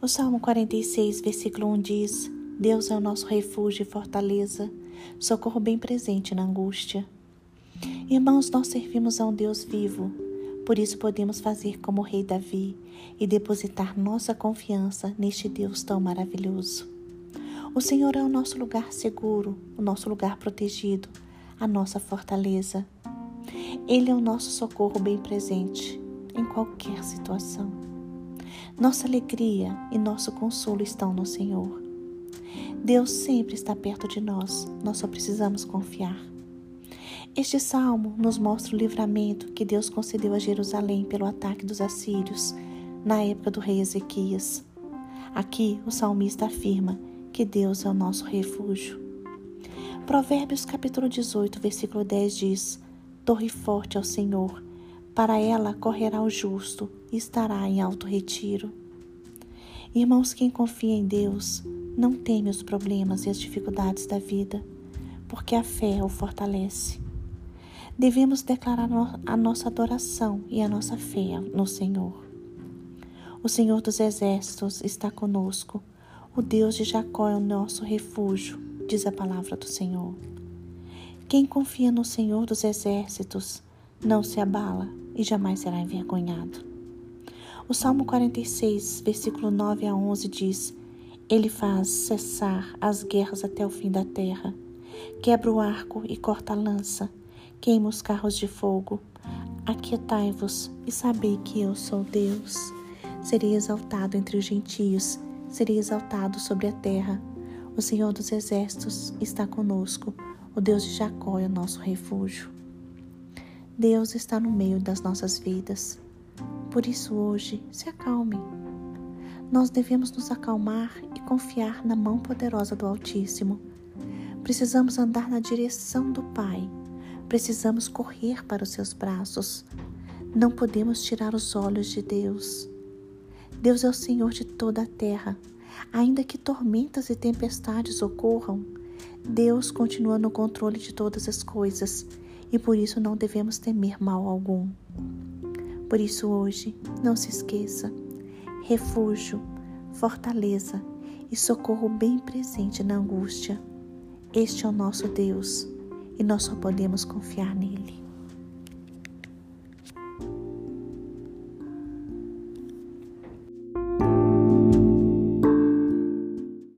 O Salmo 46, versículo 1 diz: Deus é o nosso refúgio e fortaleza, socorro bem presente na angústia. Irmãos, nós servimos a um Deus vivo, por isso podemos fazer como o rei Davi e depositar nossa confiança neste Deus tão maravilhoso. O Senhor é o nosso lugar seguro, o nosso lugar protegido, a nossa fortaleza. Ele é o nosso socorro bem presente em qualquer situação. Nossa alegria e nosso consolo estão no Senhor. Deus sempre está perto de nós, nós só precisamos confiar. Este salmo nos mostra o livramento que Deus concedeu a Jerusalém pelo ataque dos assírios na época do rei Ezequias. Aqui o salmista afirma que Deus é o nosso refúgio. Provérbios capítulo 18, versículo 10 diz: Torre forte ao Senhor, para ela correrá o justo e estará em alto retiro. Irmãos, quem confia em Deus não teme os problemas e as dificuldades da vida, porque a fé o fortalece. Devemos declarar a nossa adoração e a nossa fé no Senhor. O Senhor dos Exércitos está conosco o Deus de Jacó é o nosso refúgio, diz a palavra do Senhor. Quem confia no Senhor dos exércitos não se abala e jamais será envergonhado. O Salmo 46, versículo 9 a 11 diz: Ele faz cessar as guerras até o fim da terra, quebra o arco e corta a lança, queima os carros de fogo. Aquietai-vos e sabei que eu sou Deus. Serei exaltado entre os gentios seria exaltado sobre a terra. O Senhor dos Exércitos está conosco, o Deus de Jacó é o nosso refúgio. Deus está no meio das nossas vidas. Por isso, hoje, se acalme. Nós devemos nos acalmar e confiar na mão poderosa do Altíssimo. Precisamos andar na direção do Pai. Precisamos correr para os seus braços. Não podemos tirar os olhos de Deus. Deus é o Senhor de toda a terra. Ainda que tormentas e tempestades ocorram, Deus continua no controle de todas as coisas e por isso não devemos temer mal algum. Por isso, hoje, não se esqueça: refúgio, fortaleza e socorro bem presente na angústia. Este é o nosso Deus e nós só podemos confiar nele.